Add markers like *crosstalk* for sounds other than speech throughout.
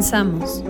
Comenzamos.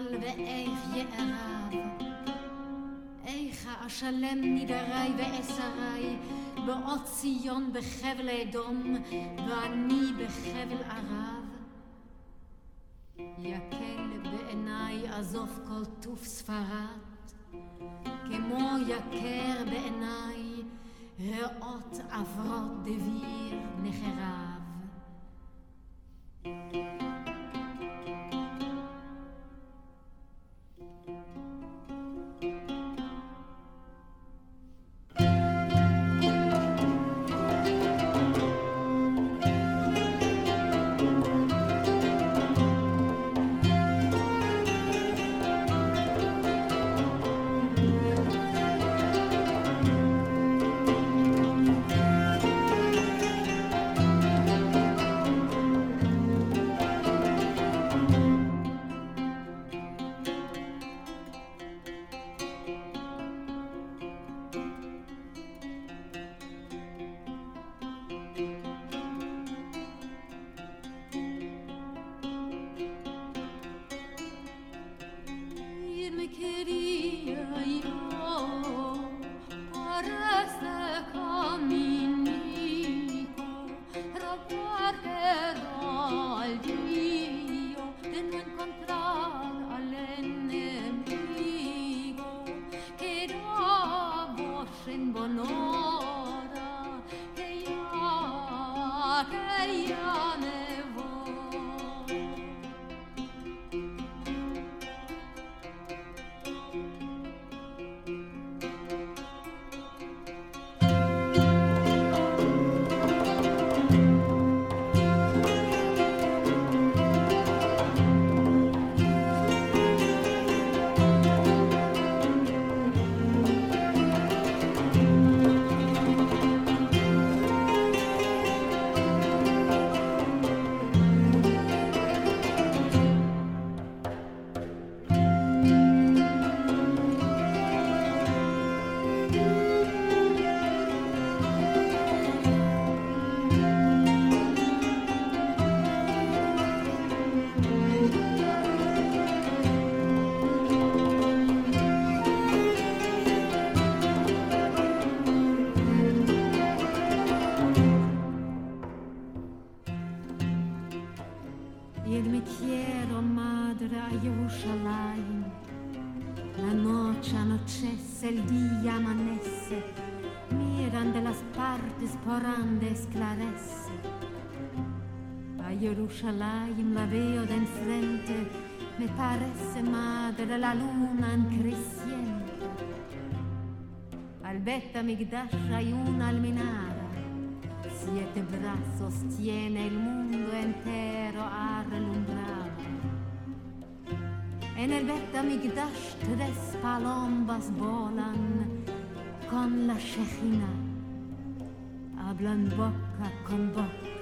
אשר אוכל ואיך יערב. איך אשלם נידרי ואסרי, בעוד ציון בחבל אדום, ואני בחבל ערב. יקל בעיניי עזוב כל טוף ספרד, כמו יקר בעיניי ראות עברות דביר נחרב. Jerusalén la veo de enfrente, me parece madre la luna en creciente. Al Beta Migdash hay una almenara, siete brazos tiene el mundo entero relumbrado. En el Beta Migdash tres palombas volan con la Shechina hablan boca con boca.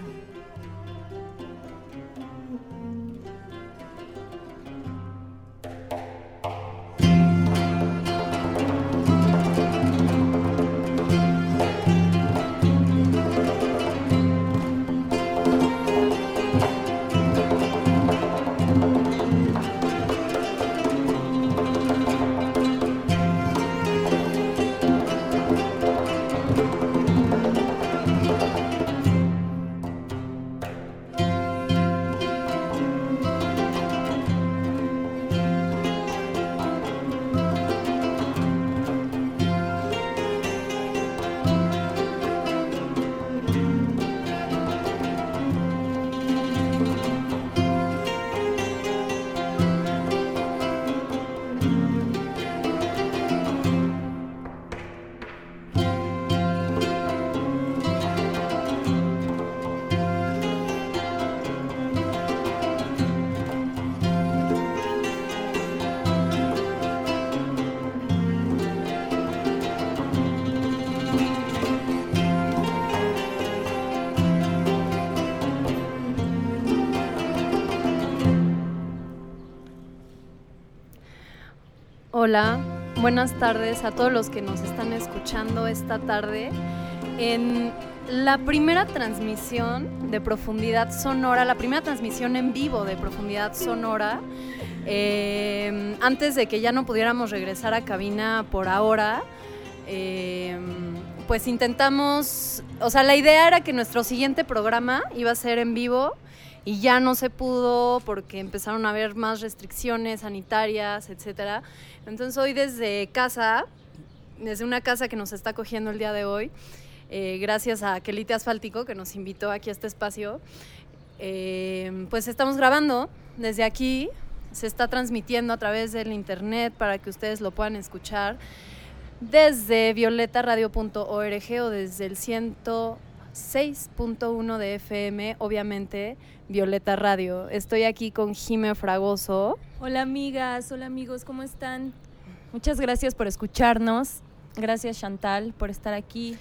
Hola, buenas tardes a todos los que nos están escuchando esta tarde en la primera transmisión de profundidad sonora, la primera transmisión en vivo de profundidad sonora. eh, antes de que ya no pudiéramos regresar a cabina por ahora, eh, pues intentamos, o sea, la idea era que nuestro siguiente programa iba a ser en vivo y ya no se pudo porque empezaron a haber más restricciones sanitarias, etcétera. Entonces hoy desde casa, desde una casa que nos está cogiendo el día de hoy, eh, gracias a Quelite Asfáltico que nos invitó aquí a este espacio, eh, pues estamos grabando desde aquí, se está transmitiendo a través del internet para que ustedes lo puedan escuchar desde violetaradio.org o desde el 106.1 de FM, obviamente Violeta Radio. Estoy aquí con Jime Fragoso. Hola amigas, hola amigos, ¿cómo están? Muchas gracias por escucharnos. Gracias Chantal por estar aquí.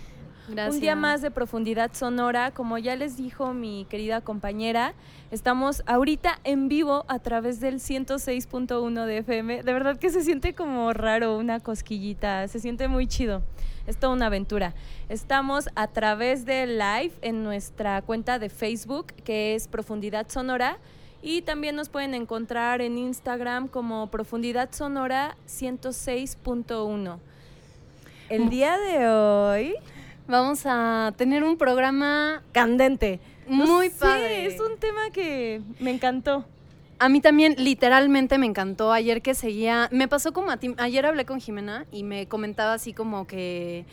Gracias. Un día más de profundidad sonora, como ya les dijo mi querida compañera, estamos ahorita en vivo a través del 106.1 de FM. De verdad que se siente como raro, una cosquillita, se siente muy chido. Es toda una aventura. Estamos a través de live en nuestra cuenta de Facebook, que es Profundidad Sonora. Y también nos pueden encontrar en Instagram como Profundidad Sonora 106.1. El día de hoy Vamos a tener un programa candente. muy Sí, padre. es un tema que me encantó. A mí también literalmente me encantó ayer que seguía, me pasó como a ti, ayer hablé con Jimena y me comentaba así como que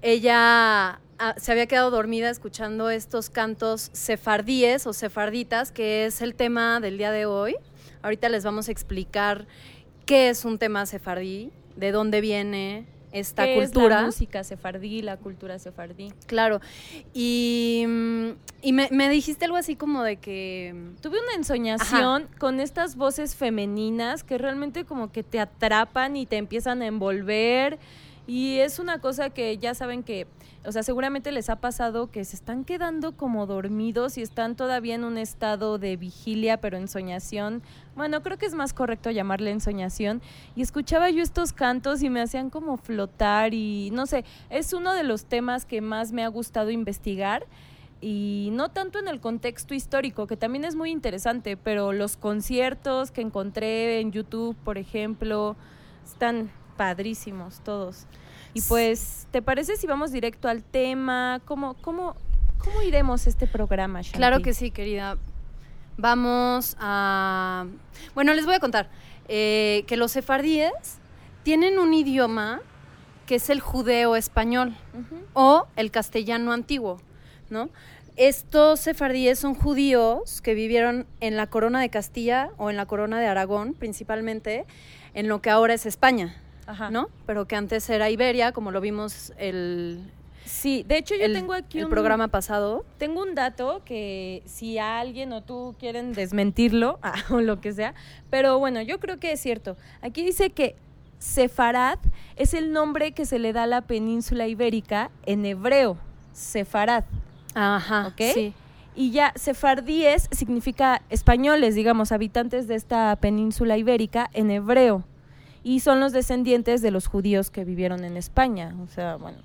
ella ah, se había quedado dormida escuchando estos cantos sefardíes o sefarditas, que es el tema del día de hoy. Ahorita les vamos a explicar qué es un tema sefardí, de dónde viene esta ¿Qué cultura. Es la música sefardí, la cultura sefardí. Claro. Y, mm, y me, me dijiste algo así como de que... Tuve una ensoñación con estas voces femeninas que realmente como que te atrapan y te empiezan a envolver. Y es una cosa que ya saben que, o sea, seguramente les ha pasado que se están quedando como dormidos y están todavía en un estado de vigilia, pero ensoñación. Bueno, creo que es más correcto llamarle ensoñación. Y escuchaba yo estos cantos y me hacían como flotar y no sé, es uno de los temas que más me ha gustado investigar y no tanto en el contexto histórico, que también es muy interesante, pero los conciertos que encontré en YouTube, por ejemplo, están padrísimos todos. Y pues, ¿te parece si vamos directo al tema? ¿Cómo, cómo, cómo iremos este programa, Shanti? Claro que sí, querida. Vamos a... Bueno, les voy a contar eh, que los sefardíes tienen un idioma que es el judeo español o el castellano antiguo, ¿no? Estos sefardíes son judíos que vivieron en la corona de Castilla o en la corona de Aragón, principalmente, en lo que ahora es España, Ajá. ¿no? Pero que antes era Iberia, como lo vimos el, Sí, de hecho yo el, tengo aquí el un programa pasado. Tengo un dato que si alguien o tú quieren desmentirlo *laughs* ah, o lo que sea, pero bueno, yo creo que es cierto. Aquí dice que Sefarad es el nombre que se le da a la península ibérica en hebreo. sefarad. Ajá, ¿Ok? sí. Y ya sefardíes significa españoles, digamos, habitantes de esta península ibérica en hebreo. Y son los descendientes de los judíos que vivieron en España. O sea, bueno.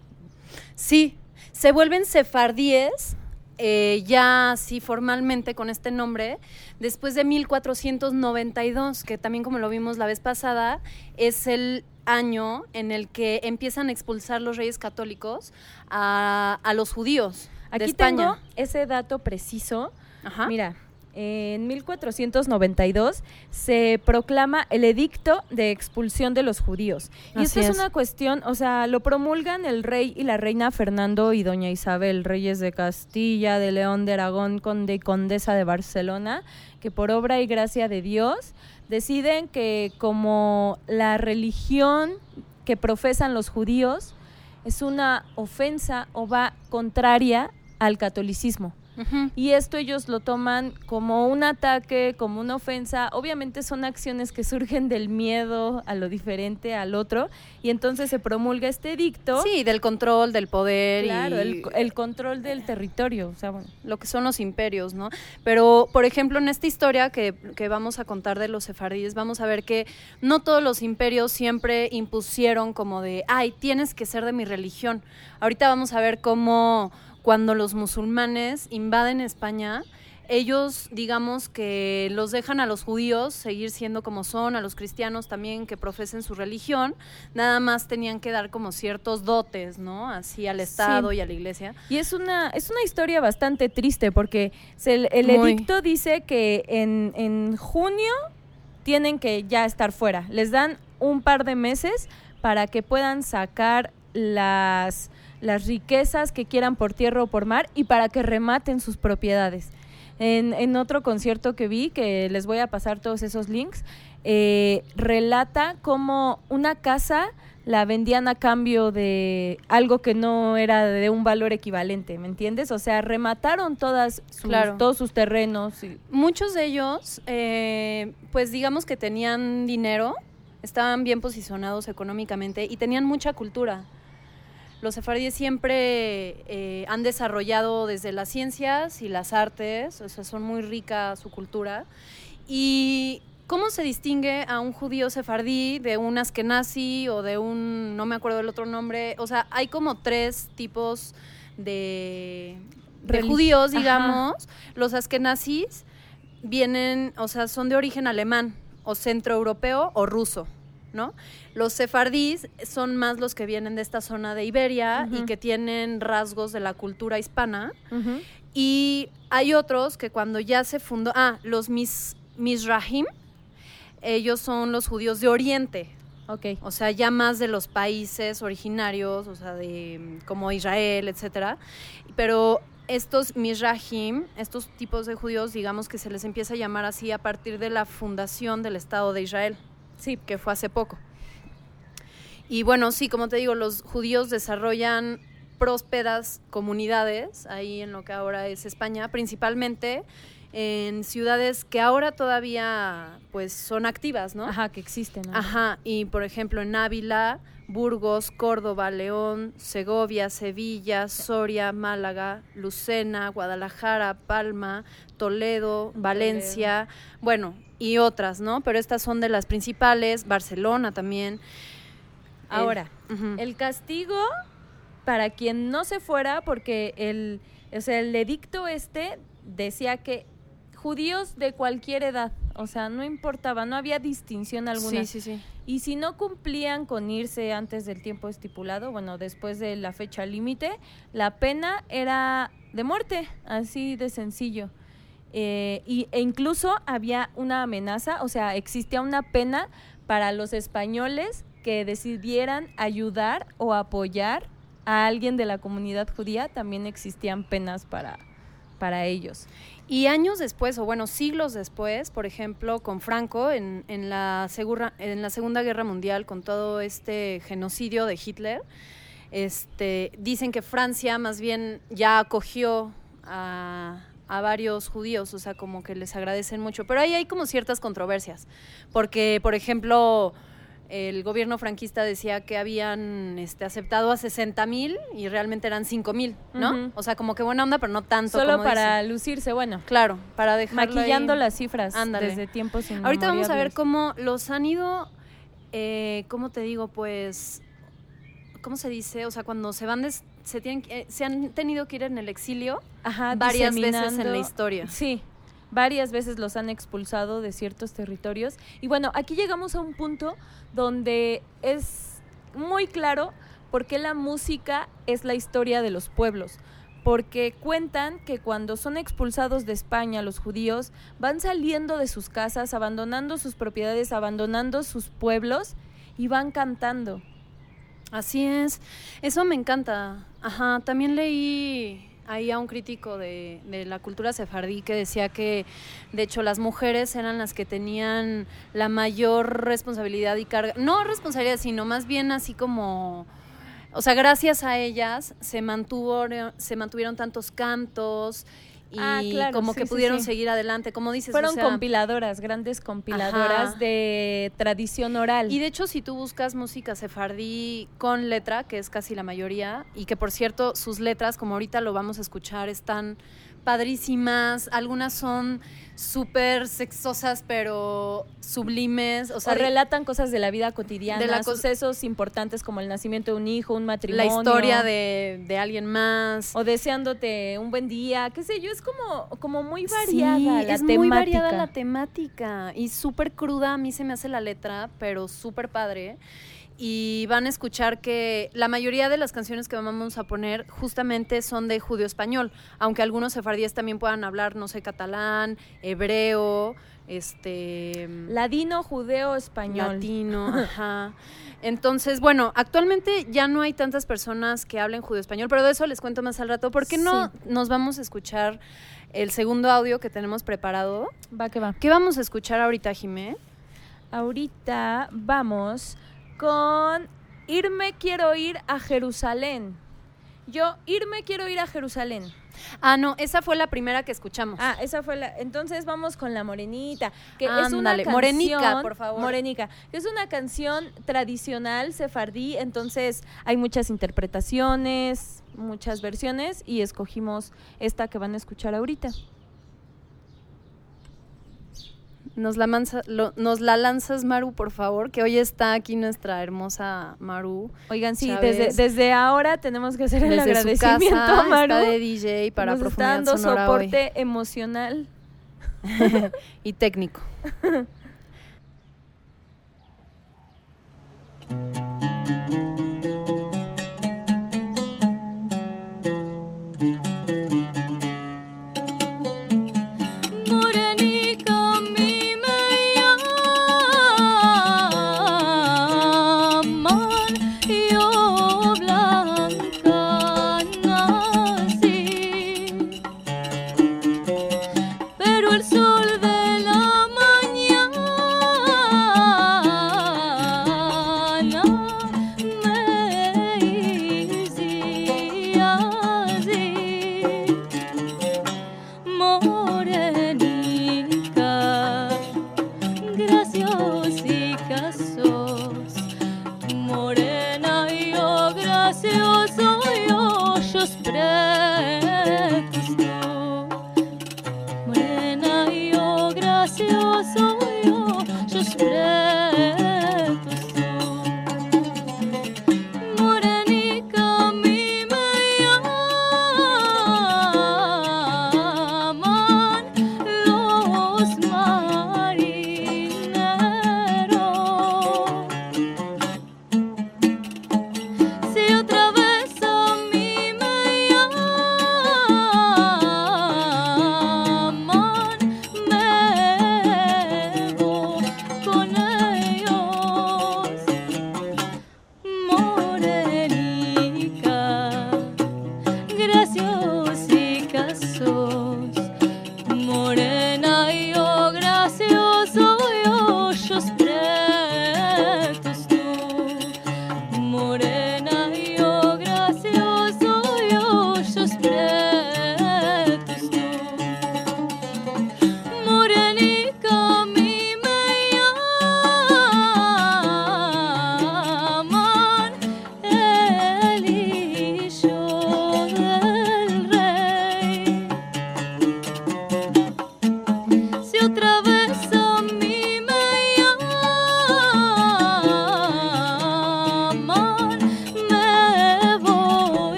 Sí, se vuelven sefardíes, eh, ya así formalmente con este nombre, después de 1492, que también como lo vimos la vez pasada, es el año en el que empiezan a expulsar los reyes católicos a, a los judíos de Aquí España. tengo ese dato preciso. Ajá. Mira, en 1492 se proclama el edicto de expulsión de los judíos. Y Así esto es, es. una cuestión, o sea, lo promulgan el rey y la reina Fernando y doña Isabel, reyes de Castilla, de León, de Aragón, conde y condesa de Barcelona, que por obra y gracia de Dios deciden que como la religión que profesan los judíos es una ofensa o va contraria al catolicismo. Y esto ellos lo toman como un ataque, como una ofensa. Obviamente son acciones que surgen del miedo a lo diferente, al otro. Y entonces se promulga este edicto. Sí, del control, del poder Claro, y el, el control del territorio. O sea, bueno. lo que son los imperios, ¿no? Pero, por ejemplo, en esta historia que, que vamos a contar de los sefardíes, vamos a ver que no todos los imperios siempre impusieron como de, ay, tienes que ser de mi religión. Ahorita vamos a ver cómo cuando los musulmanes invaden España, ellos, digamos que los dejan a los judíos seguir siendo como son, a los cristianos también que profesen su religión, nada más tenían que dar como ciertos dotes, ¿no? Así al Estado y a la iglesia. Y es una, es una historia bastante triste porque se- el, el edicto dice que en, en junio tienen que ya estar fuera. Les dan un par de meses para que puedan sacar las, las riquezas que quieran por tierra o por mar y para que rematen sus propiedades. En, en otro concierto que vi, que les voy a pasar todos esos links, eh, relata cómo una casa la vendían a cambio de algo que no era de un valor equivalente, ¿me entiendes? O sea, remataron todas sus- Claro. todos sus terrenos. y- Muchos de ellos, eh, pues digamos que tenían dinero, estaban bien posicionados económicamente y tenían mucha cultura. Los sefardíes siempre eh, han desarrollado desde las ciencias y las artes, o sea, son muy rica su cultura. ¿Y cómo se distingue a un judío sefardí de un askenazi o de un, no me acuerdo el otro nombre? O sea, hay como tres tipos de, judíos, Ajá. digamos. Los askenazis vienen, o sea, son de origen alemán o centroeuropeo o ruso, ¿no? Los sefardíes son más los que vienen de esta zona de Iberia y que tienen rasgos de la cultura hispana. Y hay otros que cuando ya se fundó, ah, los mis, Mizrahim, ellos son los judíos de Oriente, Ok. o sea, ya más de los países originarios, o sea, de como Israel, etcétera. Pero estos Mizrahim, estos tipos de judíos, digamos que se les empieza a llamar así a partir de la fundación del Estado de Israel, Sí. que fue hace poco. Y bueno, sí, como te digo, los judíos desarrollan prósperas comunidades ahí en lo que ahora es España, principalmente en ciudades que ahora todavía pues son activas, ¿no? Ajá, que existen. ¿no? Ajá, y por ejemplo en Ávila, Burgos, Córdoba, León, Segovia, Sevilla, Soria, Málaga, Lucena, Guadalajara, Palma, Toledo, Valencia, bueno, y otras, ¿no? Pero estas son de las principales, Barcelona también. Ahora, Ujú. el castigo para quien no se fuera, porque el, o sea, el edicto este decía que judíos de cualquier edad, o sea, no importaba, no había distinción alguna. Sí, sí, sí. Y si no cumplían con irse antes del tiempo estipulado, bueno, después de la fecha límite, la pena era de muerte, así de sencillo. Eh, y, e incluso había una amenaza, o sea, existía una pena para los españoles que decidieran ayudar o apoyar a alguien de la comunidad judía, también existían penas para, para ellos. Y años después, o bueno, siglos después, por ejemplo, con Franco, en, en, la, segura- en la Segunda Guerra Mundial, con todo este genocidio de Hitler, este, dicen que Francia más bien ya acogió a, a varios judíos, o sea, como que les agradecen mucho. Pero ahí hay como ciertas controversias, porque, por ejemplo, el gobierno franquista decía que habían este, aceptado a 60 mil y realmente eran 5 mil, ¿no? O sea, como que buena onda, pero no tanto. Solo como para dicen. lucirse, bueno. Claro, para dejar Maquillando las cifras Ándale. desde tiempos Ahorita vamos a ver cómo los han ido, eh, ¿cómo te digo? Pues, ¿cómo se dice? O sea, cuando se van, des- se, tienen, eh, se han tenido que ir en el exilio Ajá, varias veces en la historia. Sí, varias veces los han expulsado de ciertos territorios. Y bueno, aquí llegamos a un punto donde es muy claro por qué la música es la historia de los pueblos. Porque cuentan que cuando son expulsados de España los judíos, van saliendo de sus casas, abandonando sus propiedades, abandonando sus pueblos y van cantando. Así es, eso me encanta. Ajá, también leí ahí a un crítico de, la cultura sefardí que decía que de hecho las mujeres eran las que tenían la mayor responsabilidad y carga, no responsabilidad, sino más bien así como, o sea, gracias a ellas se mantuvo, se mantuvieron tantos cantos y Ah, claro, como sí, que pudieron sí. seguir adelante, como dices. o Fueron sea, compiladoras, grandes compiladoras Ajá. de tradición oral. Y de hecho, si tú buscas música sefardí con letra, que es casi la mayoría, y que por cierto, sus letras, como ahorita lo vamos a escuchar, están padrísimas. Algunas son súper sexosas, pero sublimes. O sea, relatan cosas de la vida cotidiana, de la sucesos importantes como el nacimiento de un hijo, un la matrimonio. historia de, de alguien más. O deseándote un buen día, qué sé yo, es como, como muy variada Sí, la es temática. muy variada la temática y súper cruda. A mí se me hace la letra, pero súper padre. Y van a escuchar que la mayoría de las canciones que vamos a poner justamente son de judío español, aunque algunos sefardíes también puedan hablar, no sé, catalán, hebreo, este Ladino, judeo, español. latino, *laughs* ajá. Entonces, bueno, actualmente ya no hay tantas personas que hablen judío español, pero de eso les cuento más al rato. ¿Por qué no Sí. nos vamos a escuchar el segundo audio que tenemos preparado? Va que va. ¿Qué vamos a escuchar ahorita, Jimé? Ahorita vamos con Irme quiero ir a Jerusalén. Yo, irme quiero ir a Jerusalén. Ah, no, esa fue la primera que escuchamos. Ah, esa fue la. Entonces vamos con la morenita, que es una Ándale, canción. Morenica, por favor. Morenica, que es una canción tradicional sefardí. Entonces hay muchas interpretaciones, muchas versiones y escogimos esta que van a escuchar ahorita. Nos, la manza- lo- nos la lanzas, Maru, por favor, que hoy está aquí nuestra hermosa Maru. Oigan, sí, desde, desde ahora tenemos que hacer el Desde su agradecimiento casa a Maru. está de DJ para Nos está dando Sonora hoy. soporte emocional. *laughs* y técnico. *laughs*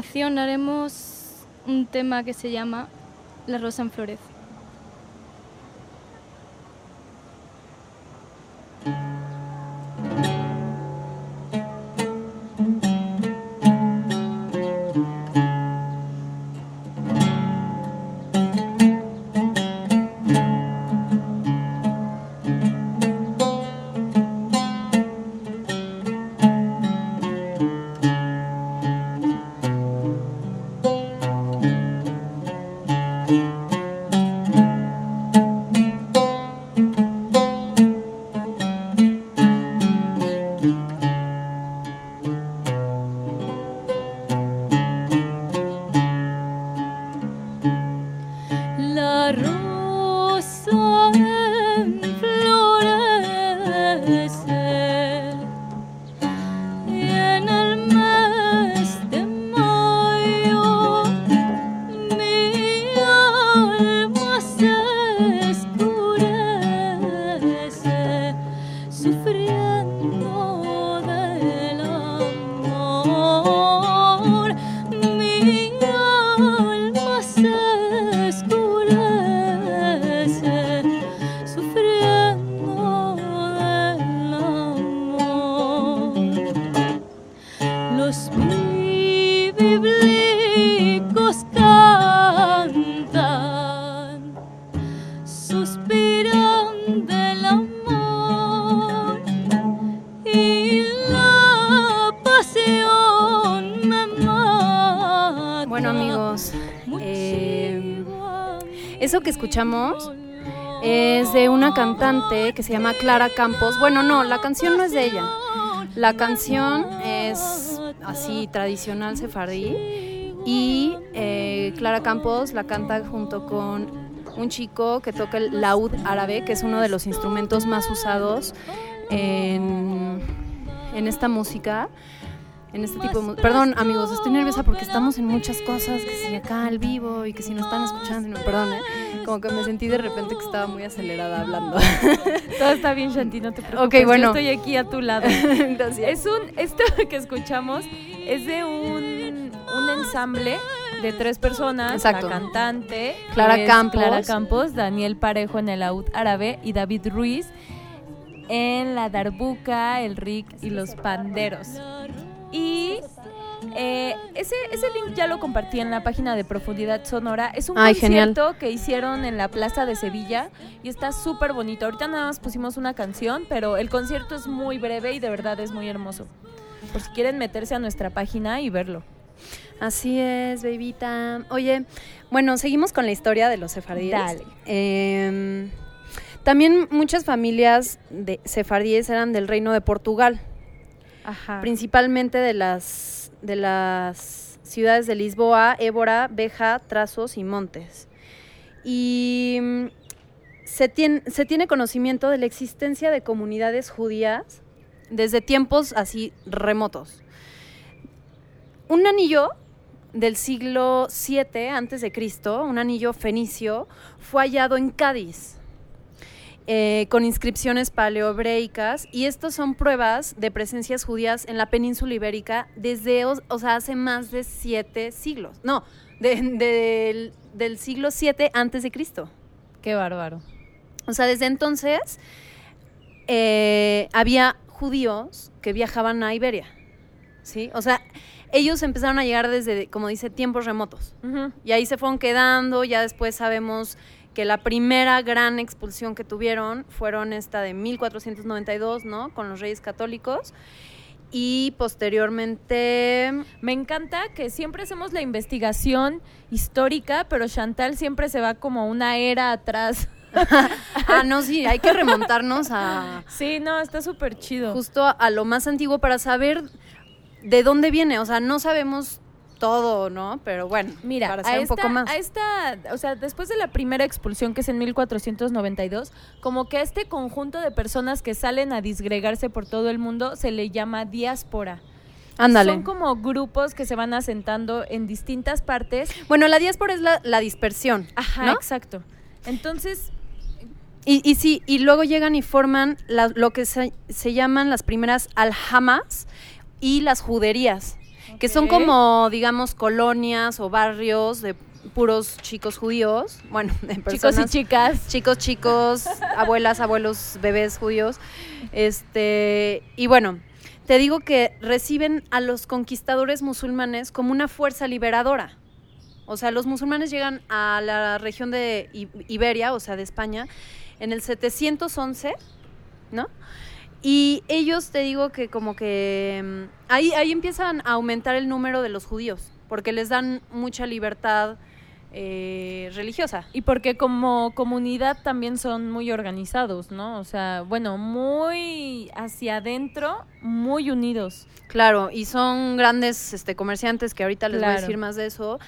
continuación haremos un tema que se llama La rosa en florece. Es de una cantante que se llama Clara Campos. Bueno, no, la canción no es de ella. La canción es así tradicional sefardí y eh, Clara Campos la canta junto con un chico que toca el laúd árabe, que es uno de los instrumentos más usados en, en esta música. En este tipo Perdón, amigos, estoy nerviosa porque estamos en muchas cosas, que si acá al vivo y que si nos están escuchando, no, perdón, ¿eh? Como que me sentí de repente que estaba muy acelerada hablando. *laughs* Todo está bien, Shanti, no te preocupes. Ok, bueno. Yo estoy aquí a tu lado. *laughs* Gracias. Es un, esto *laughs* que escuchamos es de un, un ensamble de tres personas, Exacto. la cantante, Clara Campos. Clara Campos, Daniel Parejo en el laúd árabe y David Ruiz en la darbuca, el rick y los panderos. Y eh, ese, ese link ya lo compartí en la página de Profundidad Sonora. Es un Ay, concierto que hicieron en la Plaza de Sevilla y está súper bonito. Ahorita nada más pusimos una canción, pero el concierto es muy breve y de verdad es muy hermoso. Por si quieren meterse a nuestra página y verlo. Así es, bebita. Oye, bueno, seguimos con la historia de los sefardíes. Dale. Eh, también muchas familias de sefardíes eran del reino de Portugal, Ajá. principalmente de las, de las ciudades de Lisboa, Évora, Beja, Trazos y Montes. Y mm, se tiene, conocimiento de la existencia de comunidades judías desde tiempos así remotos. Un anillo del siglo VII Cristo, un anillo fenicio, fue hallado en Cádiz eh, con inscripciones paleobreicas y estos son pruebas de presencias judías en la península ibérica desde, o, o sea, hace más de siete siglos. No, de- del- del siglo VII antes de Cristo. Qué bárbaro. O sea, desde entonces eh, había judíos que viajaban a Iberia, ¿sí? O sea, ellos empezaron a llegar desde, como dice, tiempos remotos. Y ahí se fueron quedando, ya después sabemos que la primera gran expulsión que tuvieron fueron esta de 1492, ¿no? Con los reyes católicos. Y posteriormente... Me encanta que siempre hacemos la investigación histórica, pero Chantal siempre se va como una era atrás. *laughs* Ah, no, sí, hay que remontarnos a *laughs* Sí, no, está súper chido. justo a lo más antiguo para saber de dónde viene. O sea, no sabemos todo, ¿no? Pero bueno, Mira, para a saber esta, un poco más. a esta, o sea, después de la primera expulsión que es en 1492, como que a este conjunto de personas que salen a disgregarse por todo el mundo se le llama diáspora. Ándale. Son como grupos que se van asentando en distintas partes. Bueno, la diáspora es la, la dispersión. Ajá, ¿no? exacto. Entonces, Y, y sí, y luego llegan y forman la- lo que se, se llaman las primeras aljamas y las juderías, que son como, digamos, colonias o barrios de puros chicos judíos, bueno, de chicos y personas chicas, chicos, chicos, abuelas, abuelos, bebés judíos. Este, y bueno, te digo que reciben a los conquistadores musulmanes como una fuerza liberadora. O sea, los musulmanes llegan a la región de Iberia, o sea, de España, en el 711, ¿no? Y ellos, te digo que como que mm, ahí, ahí empiezan a aumentar el número de los judíos, porque les dan mucha libertad eh, religiosa. y porque como comunidad también son muy organizados, ¿no? O sea, bueno, muy hacia adentro, muy unidos. Claro, y son grandes este, comerciantes que ahorita les voy a decir más de eso.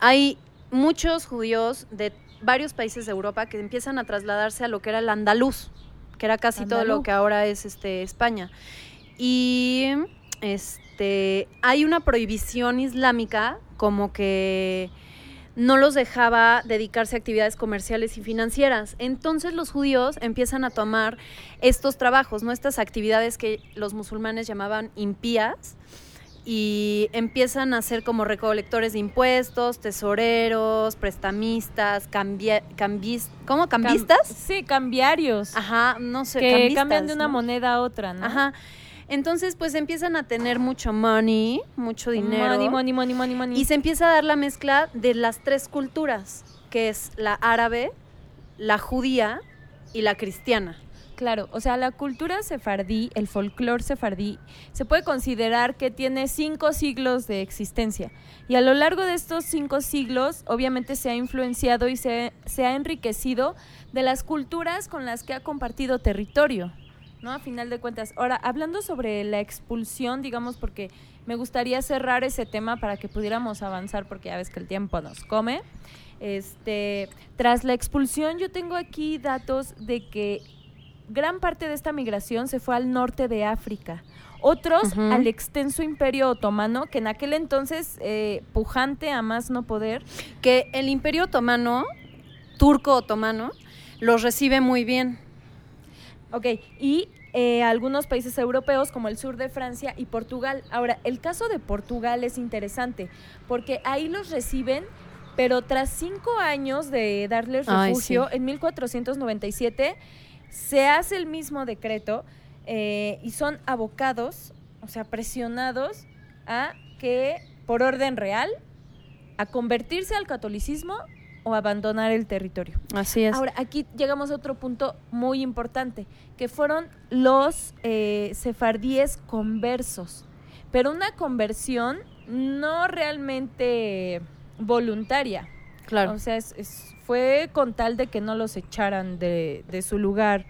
Hay muchos judíos de varios países de Europa que empiezan a trasladarse a lo que era el andaluz, que era casi todo lo que ahora es este, España. Y este, hay una prohibición islámica como que no los dejaba dedicarse a actividades comerciales y financieras. Entonces los judíos empiezan a tomar estos trabajos, ¿no? Estas actividades que los musulmanes llamaban impías y empiezan a ser como recolectores de impuestos, tesoreros, prestamistas, cambia, cambis, ¿cómo? Cam- ¿Cambistas? sí, cambiarios. Ajá, no sé, que cambian de una ¿no? moneda a otra, ¿no? Ajá. Entonces, pues empiezan a tener mucho money, mucho dinero. Money, money, money, money, money. Y se empieza a dar la mezcla de las tres culturas, que es la árabe, la judía y la cristiana. Claro, o sea, la cultura sefardí, el folclore sefardí, se puede considerar que tiene cinco siglos de existencia. Y a lo largo de estos cinco siglos, obviamente se ha influenciado y se, se ha enriquecido de las culturas con las que ha compartido territorio, ¿no? A final de cuentas. Ahora, hablando sobre la expulsión, digamos, porque me gustaría cerrar ese tema para que pudiéramos avanzar, porque ya ves que el tiempo nos come. Este, tras la expulsión, yo tengo aquí datos de que gran parte de esta migración se fue al norte de África. Otros al extenso imperio otomano, que en aquel entonces, eh, pujante a más no poder, Que el imperio otomano, turco otomano, los recibe muy bien. Ok, y eh, algunos países europeos como el sur de Francia y Portugal. Ahora, el caso de Portugal es interesante porque ahí los reciben, pero tras cinco años de darles Ay, refugio, sí. en 1497 se hace el mismo decreto eh, y son abocados, o sea, presionados a que, por orden real, a convertirse al catolicismo o abandonar el territorio. Así es. Ahora, aquí llegamos a otro punto muy importante, que fueron los eh, sefardíes conversos, pero una conversión no realmente voluntaria. Claro. O sea, es- es- fue con tal de que no los echaran de, de su lugar,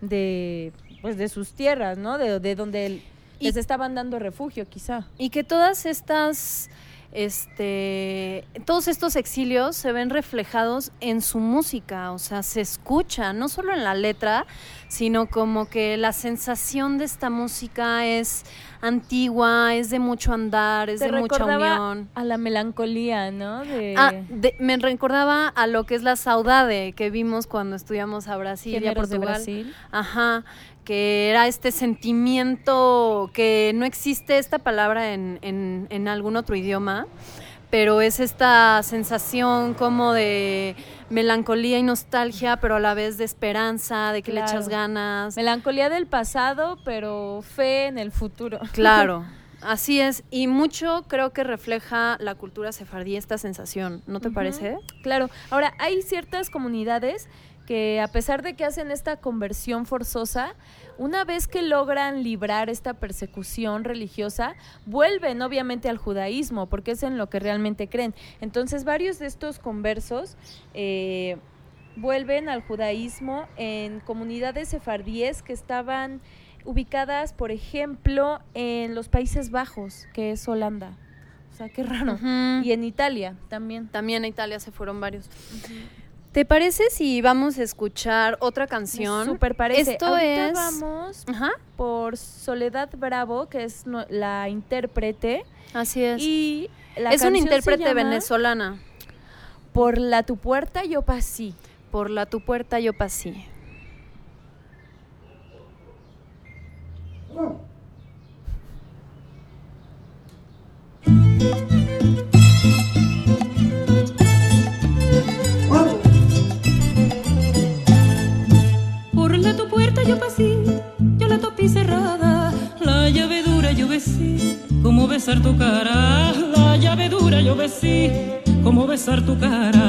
de pues de sus tierras, ¿no? De, de donde el- Y- les estaban dando refugio, quizá. Y que todas estas, este, todos estos exilios se ven reflejados en su música, o sea, se escucha, no solo en la letra, sino como que la sensación de esta música es antigua, es de mucho andar, es Te de mucha unión. a la melancolía, ¿no? De Ah, de- me recordaba a lo que es la saudade que vimos cuando estudiamos a Brasil y a Portugal. Brasil. Ajá, que era este sentimiento que no existe esta palabra en, en, en algún otro idioma, pero es esta sensación como de melancolía y nostalgia, pero a la vez de esperanza, de que le echas ganas. Melancolía del pasado, pero fe en el futuro. *laughs* Claro, así es. Y mucho creo que refleja la cultura sefardí esta sensación, ¿no te parece? Claro. Ahora, hay ciertas comunidades que a pesar de que hacen esta conversión forzosa, una vez que logran librar esta persecución religiosa, vuelven obviamente al judaísmo, porque es en lo que realmente creen. Entonces, varios de estos conversos eh, vuelven al judaísmo en comunidades sefardíes que estaban ubicadas, por ejemplo, en los Países Bajos, que es Holanda. O sea, qué raro. Y en Italia también. También a Italia se fueron varios. ¿Te parece si vamos a escuchar otra canción? Super parece. Esto Ahorita es- vamos Ajá, por Soledad Bravo, que es la intérprete. así es. Y la es una se intérprete llama venezolana. Por la tu puerta yo pasí. Por la tu puerta yo pasé. Besar tu cara.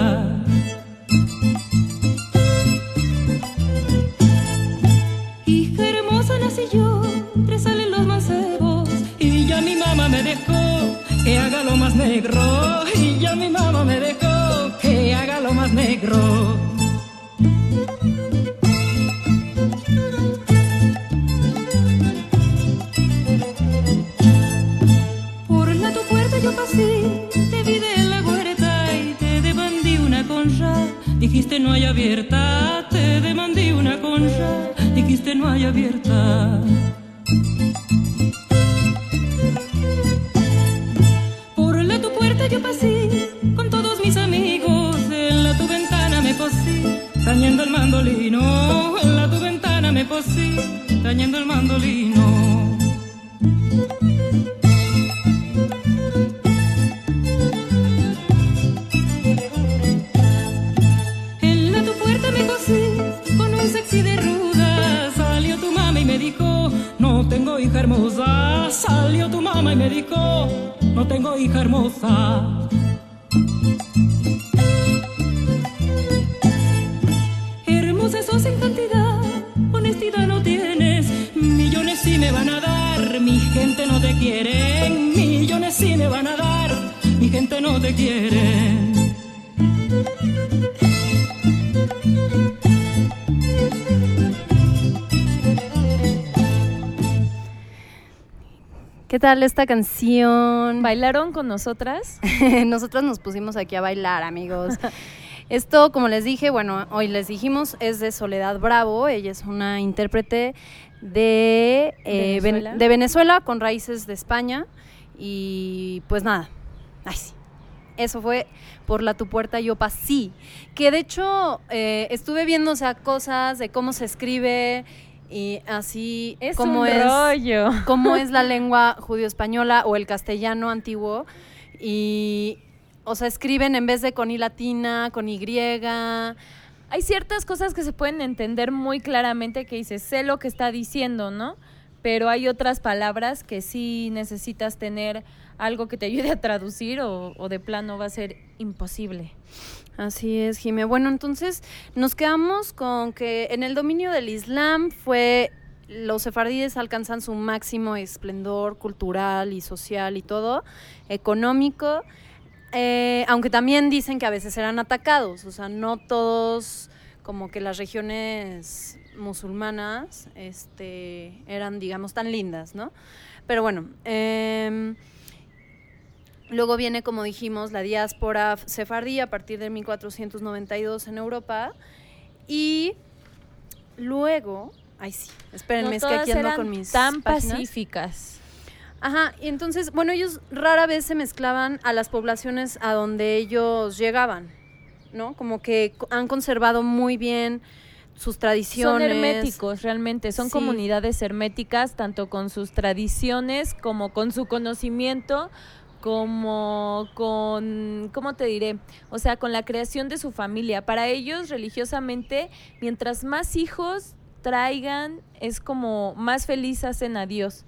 ¿Qué tal esta canción? ¿Bailaron con nosotras? *laughs* Nosotros nos pusimos aquí a bailar, amigos. *laughs* Esto, como les dije, bueno, hoy les dijimos, es de Soledad Bravo. Ella es una intérprete de, eh, Ven- ¿Venezuela? de Venezuela con raíces de España. Y pues nada, ay sí. Eso fue por la tu puerta yo pasí. Que de hecho eh, estuve viendo o sea, cosas de cómo se escribe y así Es cómo un es rollo. *laughs* es la lengua judío-española o el castellano antiguo. Y, o sea, escriben en vez de con I latina, con Y. Hay ciertas cosas que se pueden entender muy claramente que dices, sé lo que está diciendo, ¿no? Pero hay otras palabras que sí necesitas tener algo que te ayude a traducir o, o de plano va a ser imposible. Así es, Jimé. Bueno, entonces nos quedamos con que en el dominio del Islam fue los sefardíes alcanzan su máximo esplendor cultural y social y todo, económico, eh, aunque también dicen que a veces eran atacados, o sea, no todos como que las regiones musulmanas este, eran, digamos, tan lindas, ¿no? Pero bueno, em, Luego viene, como dijimos, la diáspora sefardí a partir de 1492 en Europa. Y luego, ay sí, espérenme, No es que aquí ando eran con mis tan páginas. pacíficas. Ajá, y entonces, bueno, ellos rara vez se mezclaban a las poblaciones a donde ellos llegaban, ¿no? Como que han conservado muy bien sus Son tradiciones. herméticos, realmente. Son Sí. comunidades herméticas, tanto con sus tradiciones como con su conocimiento, como con, ¿cómo te diré? O sea, con la creación de su familia. Para ellos, religiosamente, mientras más hijos traigan, es como más feliz hacen a Dios.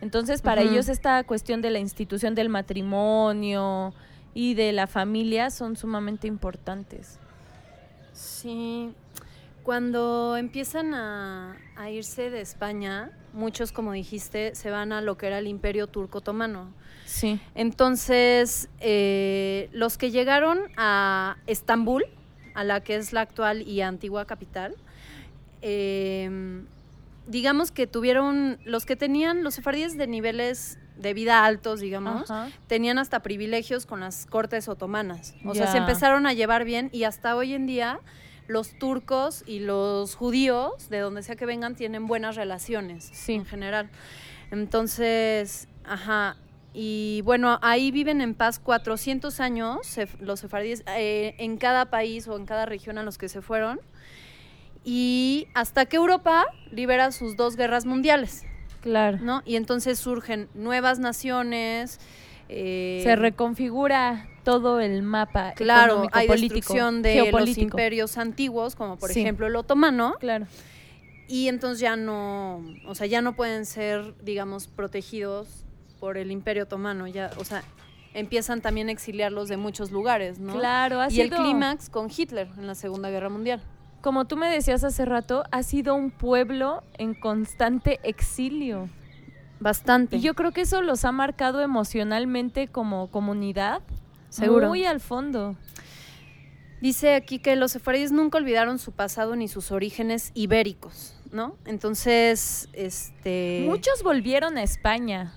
Entonces, para ellos esta cuestión de la institución del matrimonio y de la familia son sumamente importantes. Sí, cuando empiezan a, a irse de España, muchos, como dijiste, se van a lo que era el imperio turco otomano. Sí. Entonces, eh, los que llegaron a Estambul, a la que es la actual y antigua capital, eh, digamos que tuvieron, los que tenían los sefardíes de niveles de vida altos, digamos, Ajá. tenían hasta privilegios con las cortes otomanas. O sea, se empezaron a llevar bien y hasta hoy en día los turcos y los judíos, de donde sea que vengan, tienen buenas relaciones Sí. en general. Entonces, ajá. Y bueno, ahí viven en paz 400 años los sefardíes eh, en cada país o en cada región a los que se fueron. Y hasta que Europa libera sus dos guerras mundiales. Claro. ¿no? Y entonces surgen nuevas naciones. eh, Se reconfigura todo el mapa claro, hay destrucción de los imperios antiguos, como por Sí. ejemplo el otomano, Claro. y entonces ya no, o sea, ya no pueden ser, digamos, protegidos por el imperio otomano, ya, o sea, empiezan también a exiliarlos de muchos lugares, ¿no? Claro, ha y el clímax con Hitler en la Segunda Guerra Mundial. Como tú me decías hace rato, ha sido un pueblo en constante exilio. Bastante. Y yo creo que eso los ha marcado emocionalmente como comunidad. Seguro. Muy al fondo. Dice aquí que los sefardíes nunca olvidaron su pasado ni sus orígenes ibéricos, ¿no? Entonces, este... Muchos volvieron a España.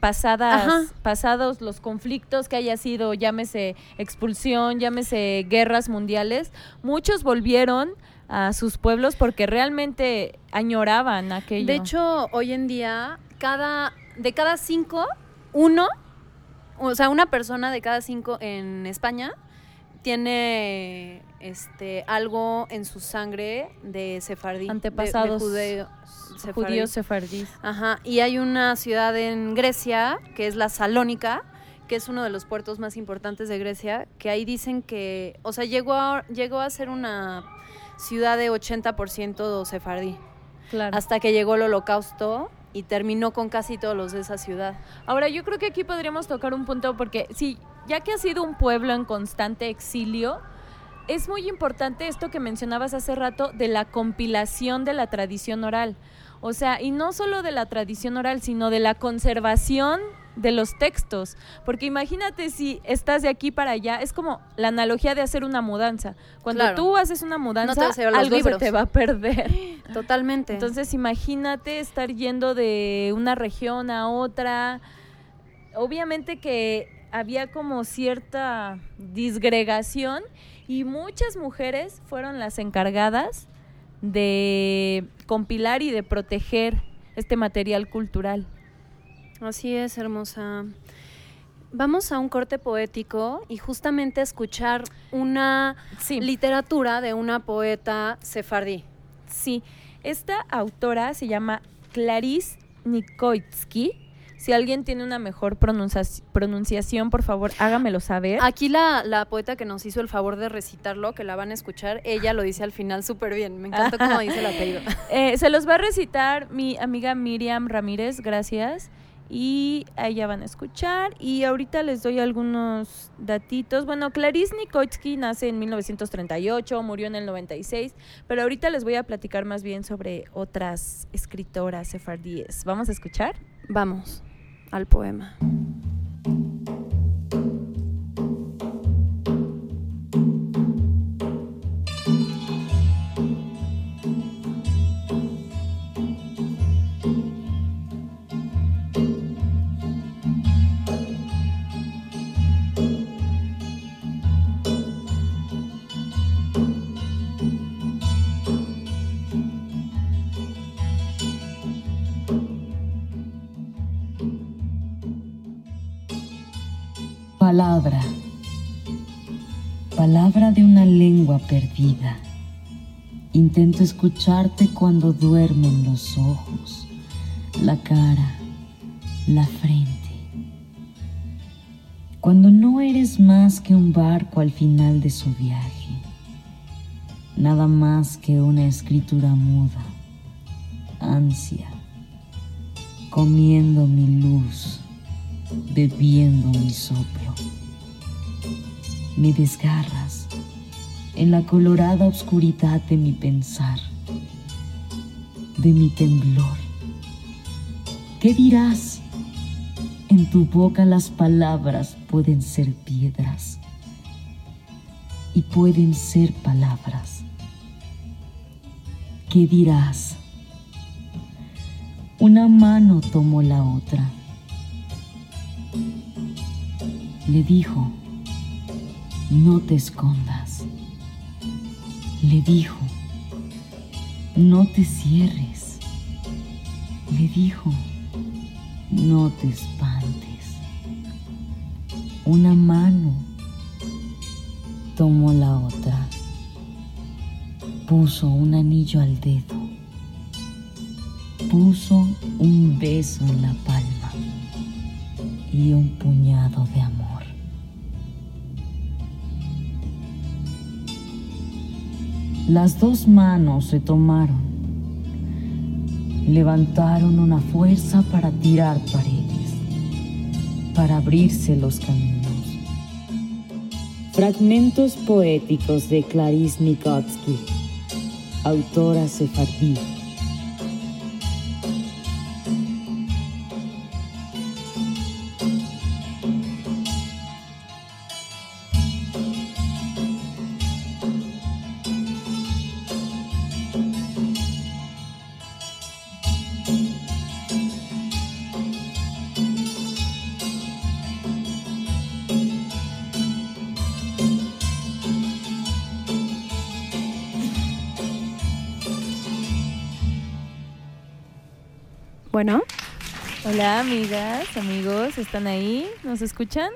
Pasadas, Ajá. pasados los conflictos que haya sido, llámese expulsión, llámese guerras mundiales, muchos volvieron a sus pueblos porque realmente añoraban aquello. De hecho, hoy en día, cada, de cada cinco, uno, o sea, una persona de cada cinco en España tiene este algo en su sangre de sefardí. Antepasados De, judeo- judíos sefardíes. Ajá, y hay una ciudad en Grecia, que es la Salónica, que es uno de los puertos más importantes de Grecia, que ahí dicen que, o sea, llegó a, llegó a ser una ciudad de 80% sefardí, Claro. hasta que llegó el holocausto y terminó con casi todos los de esa ciudad. Ahora, yo creo que aquí podríamos tocar un punto porque sí, ya que ha sido un pueblo en constante exilio, es muy importante esto que mencionabas hace rato de la compilación de la tradición oral. O sea, y no solo de la tradición oral, sino de la conservación de los textos. Porque imagínate si estás de aquí para allá, es como la analogía de hacer una mudanza. Cuando Claro. tú haces una mudanza, algo libros. se te va a perder. *gasps* Totalmente. Entonces imagínate estar yendo de una región a otra. Obviamente que había como cierta disgregación y muchas mujeres fueron las encargadas de compilar y de proteger este material cultural. Así es, hermosa. Vamos a un corte poético y justamente a escuchar una Sí. literatura de una poeta sefardí. Sí, esta autora se llama Clarice Nikoitsky. Si alguien tiene una mejor pronuncia- pronunciación, por favor, hágamelo saber. Aquí la, la poeta que nos hizo el favor de recitarlo, que la van a escuchar, ella lo dice al final súper bien. Me encanta cómo dice el apellido. *laughs* Eh, se los va a recitar mi amiga Miriam Ramírez, gracias. Y a ella van a escuchar. Y ahorita les doy algunos datitos. Bueno, Clarice Nikoitsky nace en 1938, murió en el 96. Pero ahorita les voy a platicar más bien sobre otras escritoras sefardíes. ¿Vamos a escuchar? Vamos al poema. Palabra. Palabra de una lengua perdida. Intento escucharte cuando duermen los ojos, la cara, la frente. Cuando no eres más que un barco al final de su viaje. Nada más que una escritura muda. Ansia. Comiendo mi luz bebiendo mi soplo. Me desgarras en la colorada oscuridad de mi pensar, de mi temblor. ¿Qué dirás? En tu boca las palabras pueden ser piedras y pueden ser palabras. ¿Qué dirás? Una mano tomó la otra Le dijo, no te escondas. Le dijo, no te cierres. Le dijo, no te espantes. Una mano tomó la otra, puso un anillo al dedo, puso un beso en la palma y un puñado de amor. Las dos manos se tomaron, levantaron una fuerza para tirar paredes, para abrirse los caminos. Fragmentos poéticos de Clarice Nikotsky, autora sefardí. Hola, amigas, amigos, ¿están ahí? ¿Nos escuchan?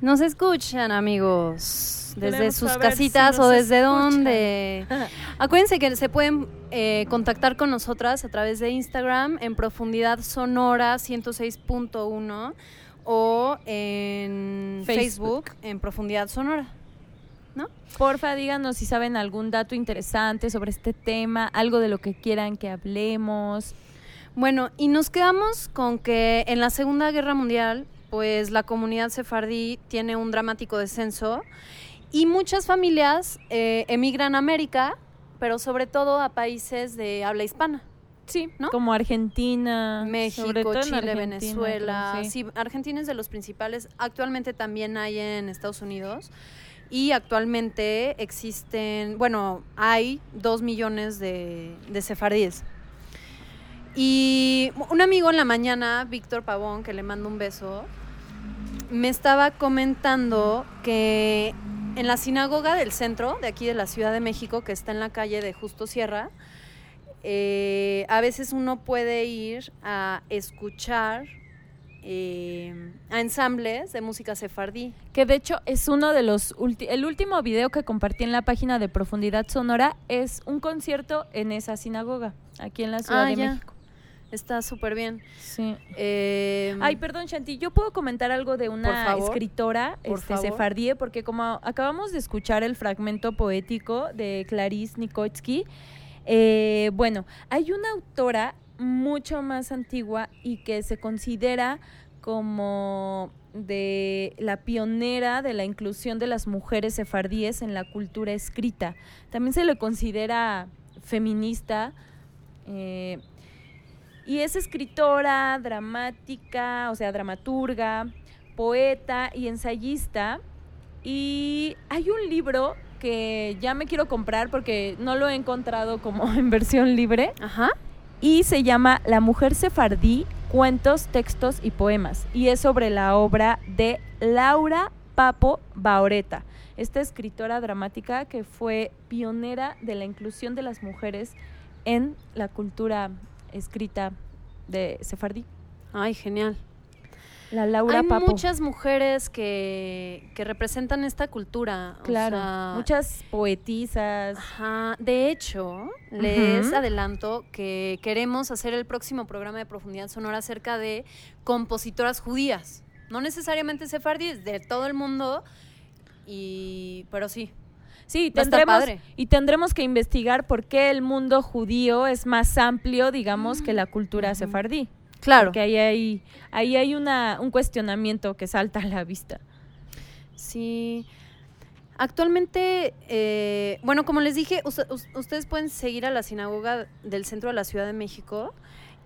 nos escuchan, amigos. Desde Queremos sus si casitas o desde escuchan. dónde. *laughs* Acuérdense que se pueden eh, contactar con nosotras a través de Instagram en profundidad sonora 106.1 o en Facebook. Facebook en profundidad sonora. Porfa, díganos si saben algún dato interesante sobre este tema, algo de lo que quieran que hablemos. Bueno, y nos quedamos con que en la Segunda Guerra Mundial, pues la comunidad sefardí tiene un dramático descenso y muchas familias eh, emigran a América, pero sobre todo a países de habla hispana. Sí, ¿no? Como Argentina, México, sobre todo en Chile, Argentina, Venezuela. sí. Argentina es de los principales. Actualmente también hay en Estados Unidos. Y actualmente existen, bueno, hay dos millones de, de sefardíes. Y un amigo en la mañana, Víctor Pavón, que le mando un beso, me estaba comentando que en la sinagoga del centro, de aquí de la Ciudad de México, que está en la calle de Justo Sierra, eh, a veces uno puede ir a escuchar eh, a ensambles de música sefardí. Que de hecho es uno de los ulti- el último video que compartí en la página de Profundidad Sonora es un concierto en esa sinagoga aquí en la Ciudad Ah, de ya. México. Está súper bien. Sí. Eh, Ay, perdón, Shanti, yo puedo comentar algo de una Por favor. escritora Por este, favor. sefardí, porque como acabamos de escuchar el fragmento poético de Clarice Nikotsky, eh, bueno, hay una autora mucho más antigua y que se considera como de la pionera de la inclusión de las mujeres sefardíes en la cultura escrita. También se le considera feminista. eh, y es escritora, dramática, o sea, dramaturga, poeta y ensayista. Y hay un libro que ya me quiero comprar porque no lo he encontrado como *laughs* en versión libre. Ajá. Y se llama La mujer sefardí, cuentos, textos y poemas. Y es sobre la obra de Laura Papo Baoreta, esta escritora dramática que fue pionera de la inclusión de las mujeres en la cultura escrita de sefardí. Ay, genial. La Laura Hay Papo. muchas mujeres que, que representan esta cultura. o claro, sea, muchas poetisas. Ajá. De hecho, les adelanto que queremos hacer el próximo programa de profundidad sonora acerca de compositoras judías. No necesariamente sefardíes, de todo el mundo. Y, pero sí. Sí, tendremos, padre. y tendremos que investigar por qué el mundo judío es más amplio, digamos, que la cultura Ujú. sefardí. Claro. Porque ahí hay, ahí hay una, un cuestionamiento que salta a la vista. Sí. Actualmente, eh, bueno, como les dije, us- us- ustedes pueden seguir a la sinagoga del centro de la Ciudad de México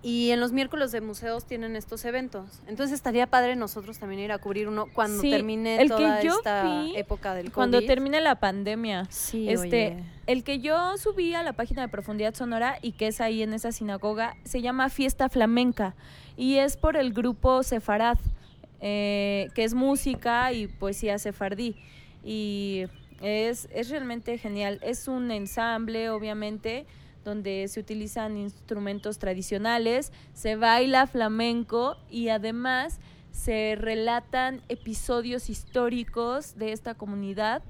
y en los miércoles de museos tienen estos eventos. Entonces estaría padre nosotros también ir a cubrir uno cuando Sí, termine el que toda yo esta fui época del Cuando COVID. termine la pandemia. Sí, este, oye. el que yo subí a la página de Profundidad Sonora y que es ahí en esa sinagoga, se llama Fiesta Flamenca y es por el grupo Sefarad. eh, que es música y poesía sefardí. Y es, es realmente genial. Es un ensamble, obviamente, donde se utilizan instrumentos tradicionales, se baila flamenco y además se relatan episodios históricos de esta comunidad,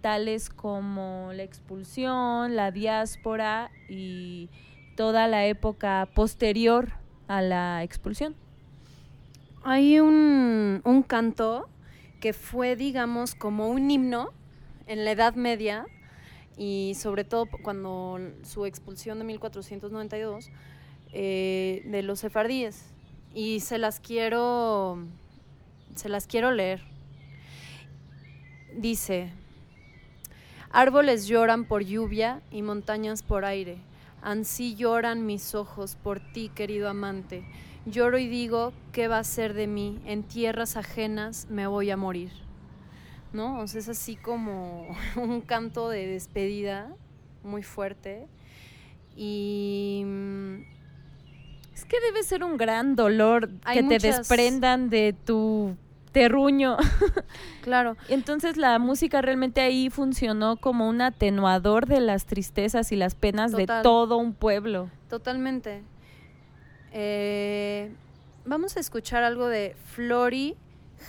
tales como la expulsión, la diáspora y toda la época posterior a la expulsión. Hay un, un canto que fue, digamos, como un himno en la Edad Media y sobre todo cuando su expulsión de 1492 eh, de los sefardíes. Y se las quiero se las quiero leer. Dice árboles lloran por lluvia y montañas por aire. Ansí lloran mis ojos por ti querido amante. Lloro y digo qué va a ser de mí en tierras ajenas me voy a morir ¿no? O sea, es así como *laughs* un canto de despedida muy fuerte. Y mm, es que debe ser un gran dolor que te desprendan de tu terruño. *laughs* Claro. *laughs* Entonces la música realmente ahí funcionó como un atenuador de las tristezas y las penas de todo un pueblo. Totalmente. Eh, vamos a escuchar algo de Flori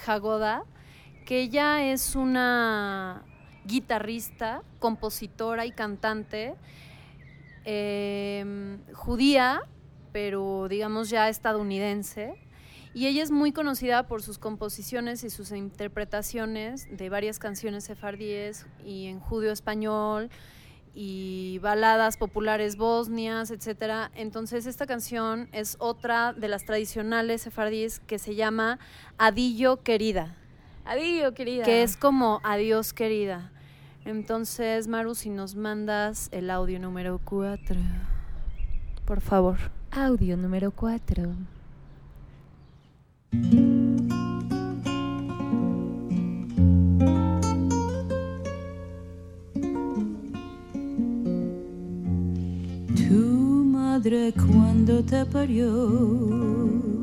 Jagoda que ella es una guitarrista, compositora y cantante em, judía, pero digamos ya estadounidense. Y ella es muy conocida por sus composiciones y sus interpretaciones de varias canciones sefardíes y en judío español y baladas populares bosnias, etc. Entonces esta canción es otra de las tradicionales sefardíes que se llama Adillo Querida. Adiós, querida. Que es como adiós, querida. Entonces, Maru, si nos mandas el audio número 4, por favor. Audio número 4. Tu madre cuando te parió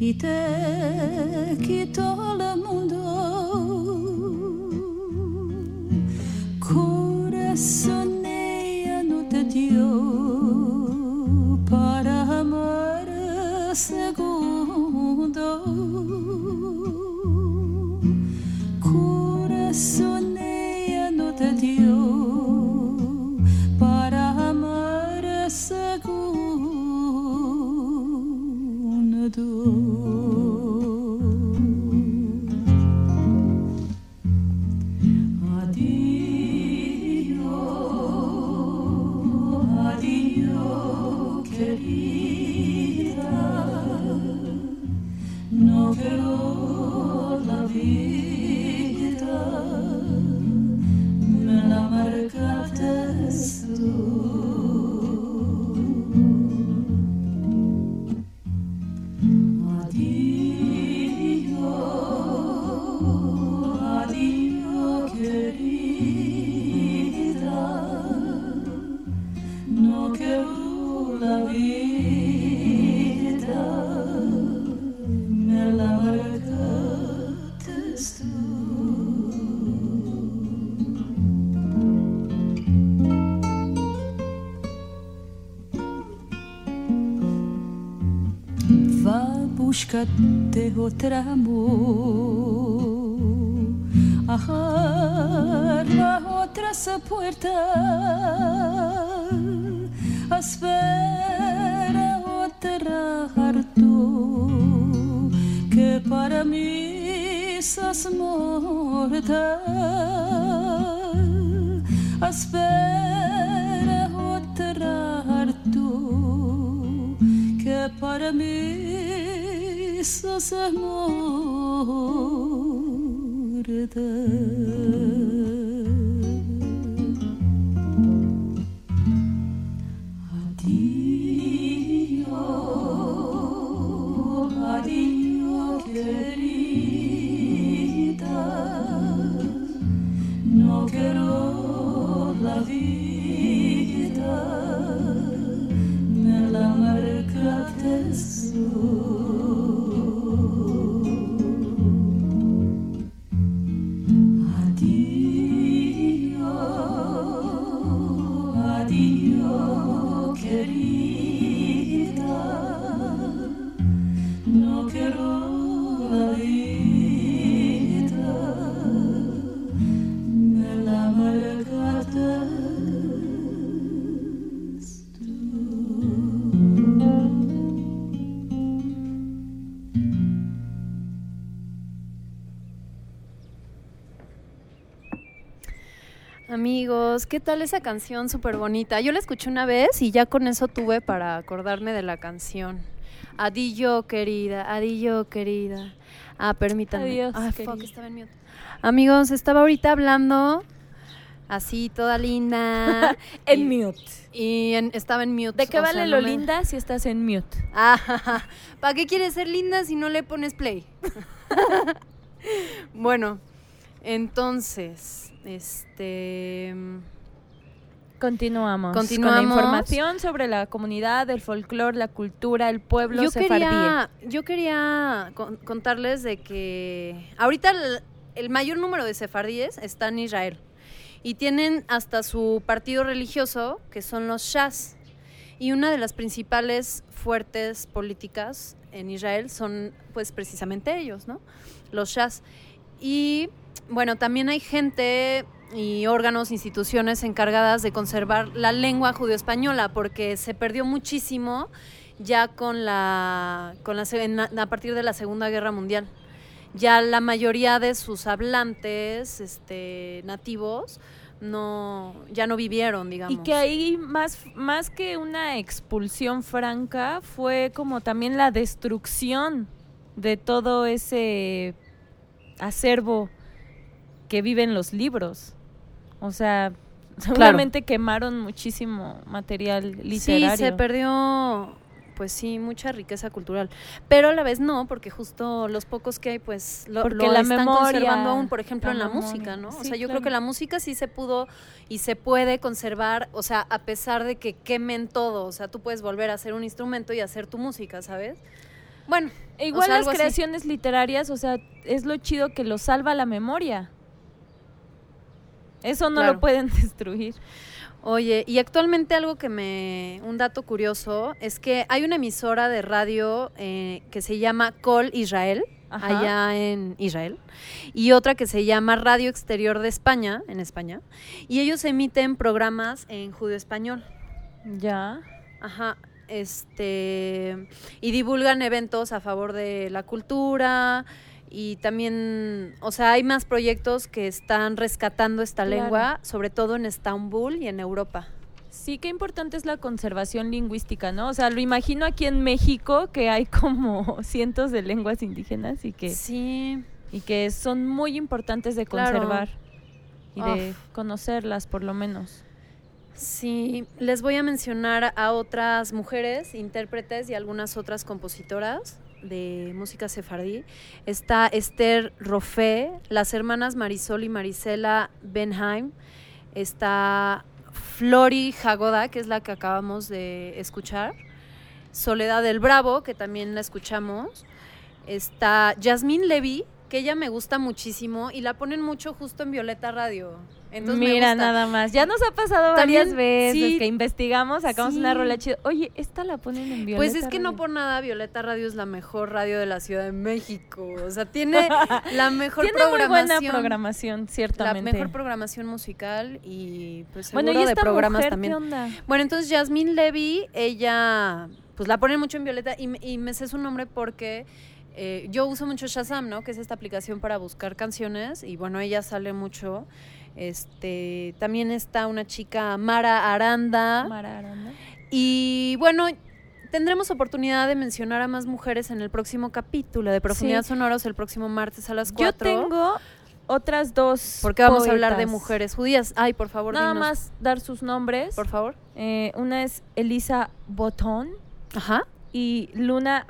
y te quitó el mundo. Corazón ella no te dio para amar segundo. Búscate otro amor. Agarra otras puertas, ¿qué tal esa canción súper bonita? Yo la escuché una vez y ya con eso tuve para acordarme de la canción. Adillo, querida, adillo, querida. Ah, permítanme. Adiós, ah, fuck, estaba en mute. Amigos, estaba ahorita hablando así, toda linda. *laughs* En y, mute. Y en- estaba en mute. ¿De qué vale sea, lo no me- linda si estás en mute? Ah, *laughs* ¿para qué quieres ser linda si no le pones play? *laughs* bueno, entonces, este... Continuamos. Continuamos. Con la información sobre la comunidad, el folclore, la cultura, el pueblo Yo sefardí. quería, yo quería con- contarles de que ahorita el, el mayor número de sefardíes está en Israel y tienen hasta su partido religioso, que son los Shas. Y una de las principales fuertes políticas en Israel son pues precisamente ellos, ¿no? Los Shas. Y bueno, también hay gente y órganos, instituciones encargadas de conservar la lengua judío-española, porque se perdió muchísimo ya con la, con la a partir de la Segunda Guerra Mundial. Ya la mayoría de sus hablantes este, nativos no, ya no vivieron, digamos. Y que ahí más, más que una expulsión franca fue como también la destrucción de todo ese acervo que vive en los libros. O sea, seguramente quemaron muchísimo material literario. Sí, se perdió, pues sí, mucha riqueza cultural. Pero a la vez no, porque justo los pocos que hay, pues lo, Porque lo la están memoria, conservando aún, por ejemplo, en la memoria. música, ¿no? o sea, yo claro. creo que la música sí se pudo y se puede conservar, o sea, a pesar de que quemen todo. O sea, tú puedes volver a hacer un instrumento y hacer tu música, ¿sabes? Bueno, O igual sea, las así. creaciones literarias, o sea, es lo chido que lo salva la memoria. Eso no Claro. lo pueden *laughs* destruir. Oye, y actualmente algo que me, un dato curioso, es que hay una emisora de radio eh, que se llama Col Israel, Ajá. allá en Israel, y otra que se llama Radio Exterior de España, en España, y ellos emiten programas en judío español. Ya. Ajá. Este y divulgan eventos a favor de la cultura y también, o sea, hay más proyectos que están rescatando esta Claro. lengua, sobre todo en Estambul y en Europa. Sí, qué importante es la conservación lingüística, ¿no? O sea, lo imagino aquí en México que hay como *laughs* cientos de lenguas indígenas y que, Sí, y que son muy importantes de Claro. conservar y de Uf. conocerlas por lo menos. Sí. Les voy a mencionar a otras mujeres, intérpretes y algunas otras compositoras de música sefardí. Está Esther Rofé, las hermanas Marisol y Marisela Benheim. Está Flori Jagoda, que es la que acabamos de escuchar. Soledad del Bravo, que también la escuchamos. Está Yasmín Levy, que ella me gusta muchísimo y la ponen mucho justo en Violeta Radio. Entonces me Mira, gusta. nada más. Ya nos ha pasado También, varias veces sí. que investigamos, sacamos una rola chida. Oye, esta la ponen en Violeta Pues es que no por nada Violeta Radio es la mejor radio de la Ciudad de México. O sea, tiene *laughs* la mejor Tiene muy programación. buena programación, la ciertamente. mejor programación musical y pues seguro bueno, y de esta programas mujer, también. ¿qué onda? Bueno, entonces Yasmín Levy, ella, pues la ponen mucho en Violeta y, me- y me sé su nombre porque eh, yo uso mucho Shazam, ¿no? Que es esta aplicación para buscar canciones y bueno, ella sale mucho. Este, también está una chica Mara Aranda Mara Aranda. y bueno, tendremos oportunidad de mencionar a más mujeres en el próximo capítulo de Profundidad Sí. Sonoros el próximo martes a las Yo 4. tengo otras dos. porque vamos a hablar de mujeres judías. Ay, por favor, Nada dinos, más dar sus nombres. por favor. Eh, una es Elisa Botón Ajá. y Luna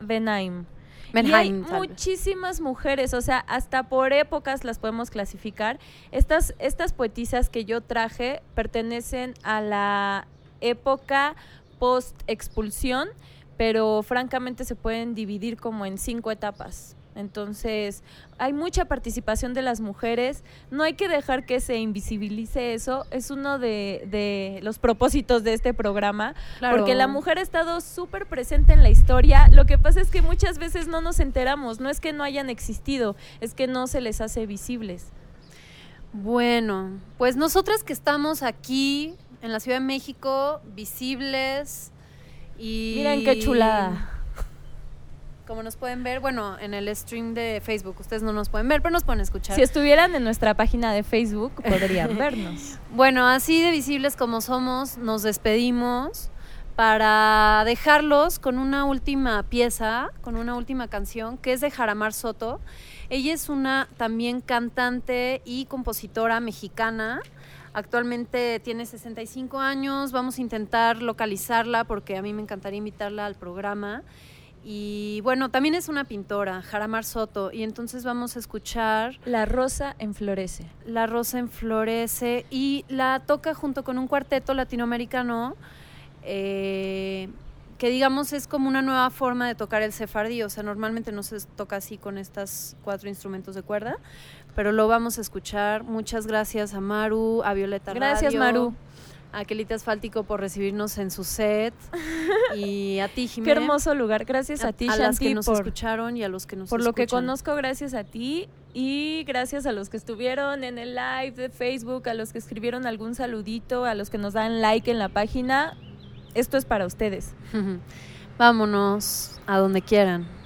Y hay muchísimas mujeres, o sea, hasta por épocas las podemos clasificar. Estas, estas poetisas que yo traje pertenecen a la época post-expulsión, pero francamente se pueden dividir como en cinco etapas. Entonces, hay mucha participación de las mujeres. No hay que dejar que se invisibilice eso. Es uno de, de los propósitos de este programa. Claro. Porque la mujer ha estado súper presente en la historia. Lo que pasa es que muchas veces no nos enteramos. No es que no hayan existido, es que no se les hace visibles. Bueno, pues nosotras que estamos aquí en la Ciudad de México, visibles y... Miren qué chulada. Como nos pueden ver, bueno, en el stream de Facebook, ustedes no nos pueden ver, pero nos pueden escuchar. Si estuvieran en nuestra página de Facebook, podrían *laughs* vernos. Bueno, así de visibles como somos, nos despedimos para dejarlos con una última pieza, con una última canción, que es de Jaramar Soto. Ella es una también cantante y compositora mexicana. Actualmente tiene 65 años. Vamos a intentar localizarla porque a mí me encantaría invitarla al programa. Y bueno, también es una pintora, Jaramar Soto. Y entonces vamos a escuchar La rosa enflorece. La Rosa Enflorece y la toca junto con un cuarteto latinoamericano eh, que digamos es como una nueva forma de tocar el sefardí, o sea, normalmente no se toca así con estos cuatro instrumentos de cuerda, pero lo vamos a escuchar. Muchas gracias a Maru, a Violeta Gracias, Radio, Maru. A Kelita Asfáltico por recibirnos en su set *laughs* y a ti, Qué Jimena. hermoso lugar. Gracias a, ti, a las que nos por, escucharon y a los que nos por lo que conozco, gracias a ti. Y gracias a los que estuvieron en el live de Facebook, a los que escribieron algún saludito, a los que nos dan like en la página. Esto es para ustedes. *laughs* Vámonos a donde quieran.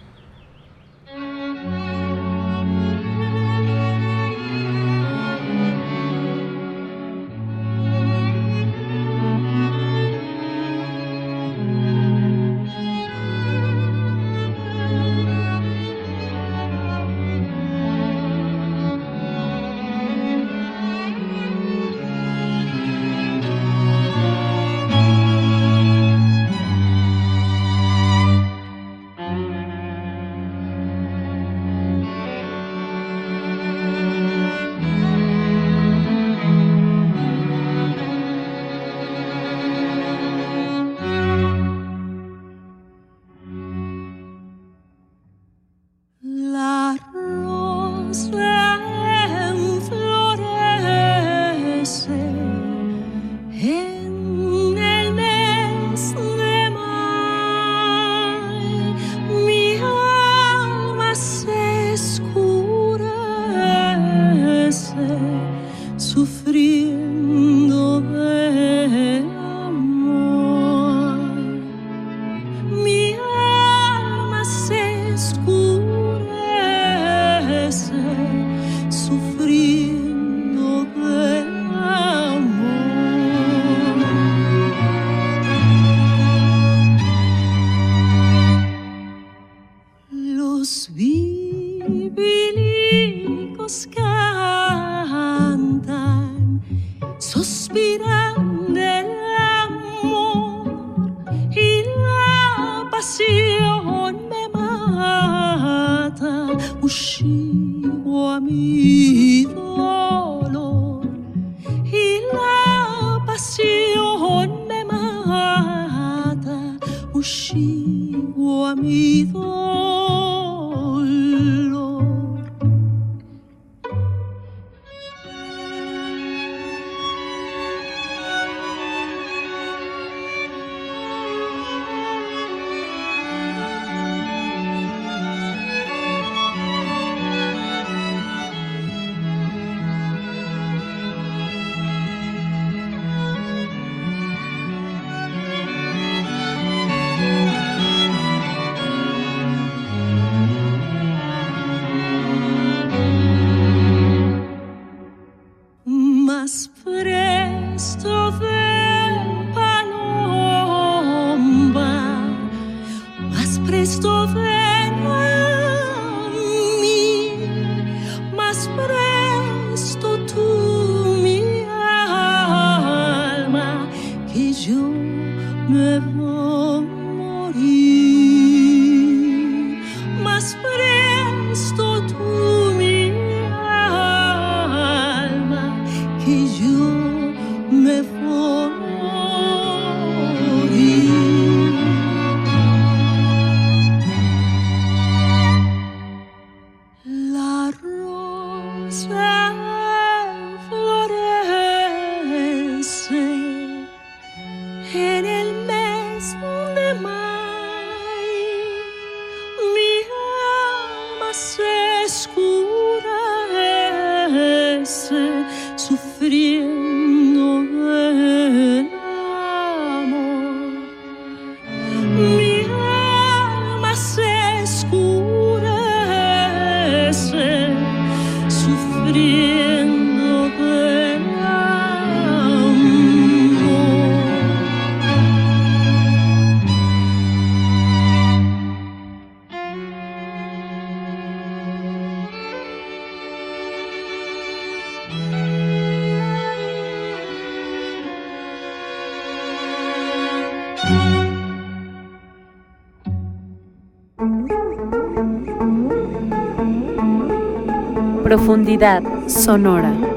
Sonora.